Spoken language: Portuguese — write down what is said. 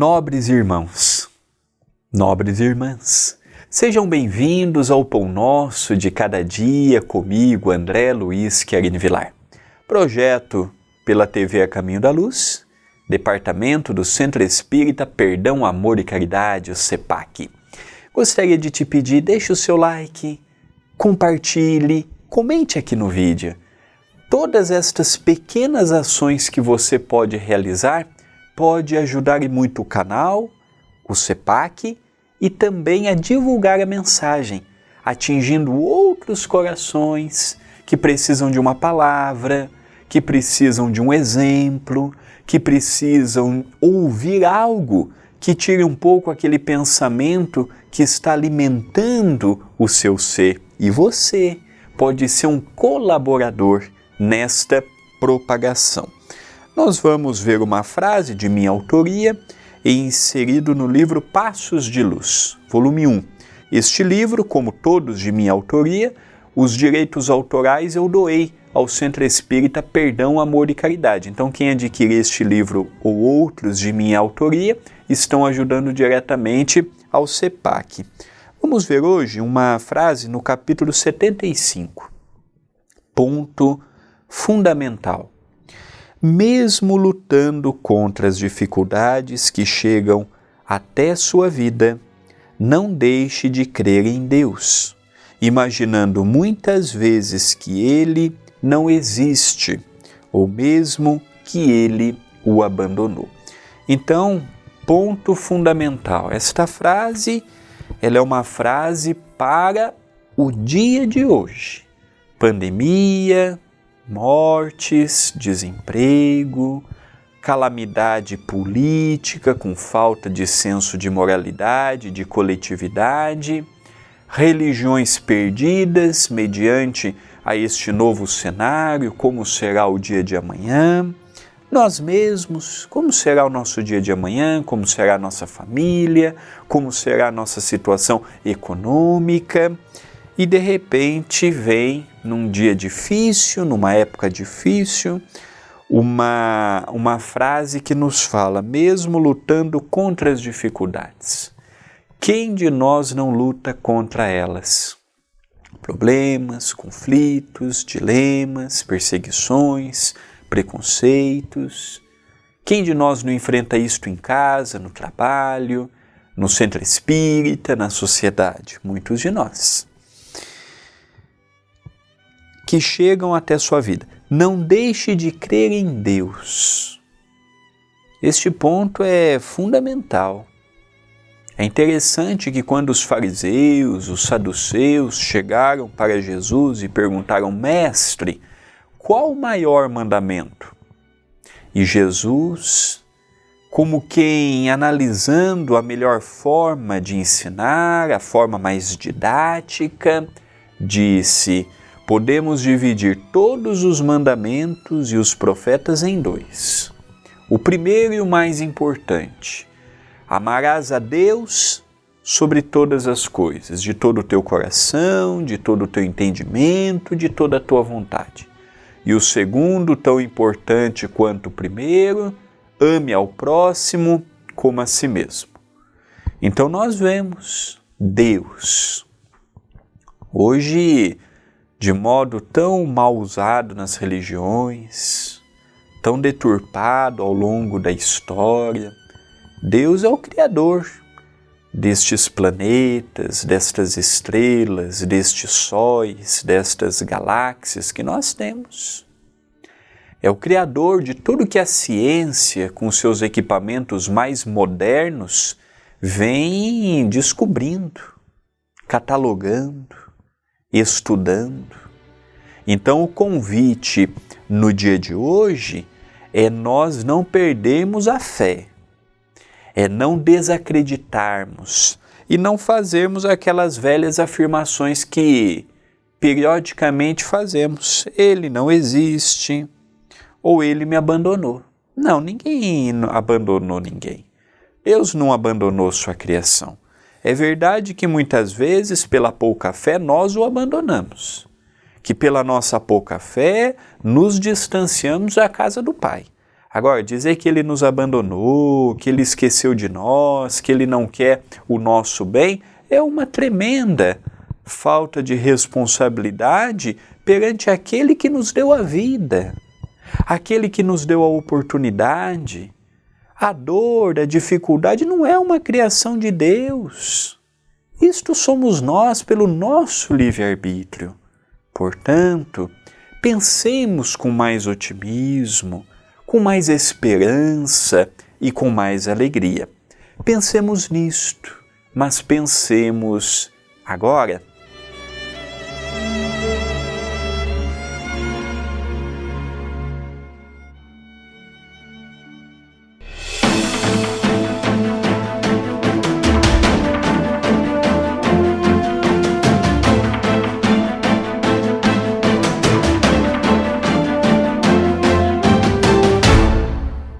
Nobres irmãos, nobres irmãs, sejam bem-vindos ao Pão Nosso de Cada Dia comigo, André Luiz Querini Vilar. Projeto pela TV A Caminho da Luz, Departamento do Centro Espírita Perdão, Amor e Caridade, o CEPAC. Gostaria de te pedir, deixe o seu like, compartilhe, comente aqui no vídeo. Todas estas pequenas ações que você pode realizar pode ajudar muito o canal, o CEPAC e também a divulgar a mensagem, atingindo outros corações que precisam de uma palavra, que precisam de um exemplo, que precisam ouvir algo que tire um pouco aquele pensamento que está alimentando o seu ser. E você pode ser um colaborador nesta propagação nós vamos ver uma frase de minha autoria inserido no livro Passos de Luz, volume 1. Este livro, como todos de minha autoria, os direitos autorais eu doei ao Centro Espírita Perdão, Amor e Caridade. Então, quem adquirir este livro ou outros de minha autoria estão ajudando diretamente ao CEPAC. Vamos ver hoje uma frase no capítulo 75. Ponto fundamental mesmo lutando contra as dificuldades que chegam até sua vida, não deixe de crer em Deus, imaginando muitas vezes que Ele não existe, ou mesmo que Ele o abandonou. Então, ponto fundamental. Esta frase, ela é uma frase para o dia de hoje. Pandemia, mortes, desemprego, calamidade política com falta de senso de moralidade, de coletividade, religiões perdidas mediante a este novo cenário, como será o dia de amanhã, nós mesmos, como será o nosso dia de amanhã, como será a nossa família, como será a nossa situação econômica e de repente vem num dia difícil, numa época difícil, uma, uma frase que nos fala, mesmo lutando contra as dificuldades, quem de nós não luta contra elas? Problemas, conflitos, dilemas, perseguições, preconceitos. Quem de nós não enfrenta isto em casa, no trabalho, no centro espírita, na sociedade? Muitos de nós que chegam até sua vida. Não deixe de crer em Deus. Este ponto é fundamental. É interessante que quando os fariseus, os saduceus chegaram para Jesus e perguntaram: Mestre, qual o maior mandamento? E Jesus, como quem analisando a melhor forma de ensinar, a forma mais didática, disse: podemos dividir todos os mandamentos e os profetas em dois. O primeiro e o mais importante: amarás a Deus sobre todas as coisas, de todo o teu coração, de todo o teu entendimento, de toda a tua vontade. E o segundo, tão importante quanto o primeiro, ame ao próximo como a si mesmo. Então nós vemos Deus. Hoje de modo tão mal usado nas religiões, tão deturpado ao longo da história. Deus é o Criador destes planetas, destas estrelas, destes sóis, destas galáxias que nós temos. É o Criador de tudo que a ciência, com seus equipamentos mais modernos, vem descobrindo, catalogando estudando. Então, o convite no dia de hoje é nós não perdermos a fé, é não desacreditarmos e não fazermos aquelas velhas afirmações que periodicamente fazemos. Ele não existe ou ele me abandonou. Não, ninguém abandonou ninguém. Deus não abandonou sua criação. É verdade que muitas vezes, pela pouca fé, nós o abandonamos, que pela nossa pouca fé nos distanciamos da casa do Pai. Agora, dizer que ele nos abandonou, que ele esqueceu de nós, que ele não quer o nosso bem, é uma tremenda falta de responsabilidade perante aquele que nos deu a vida, aquele que nos deu a oportunidade. A dor, a dificuldade não é uma criação de Deus. Isto somos nós pelo nosso livre-arbítrio. Portanto, pensemos com mais otimismo, com mais esperança e com mais alegria. Pensemos nisto, mas pensemos agora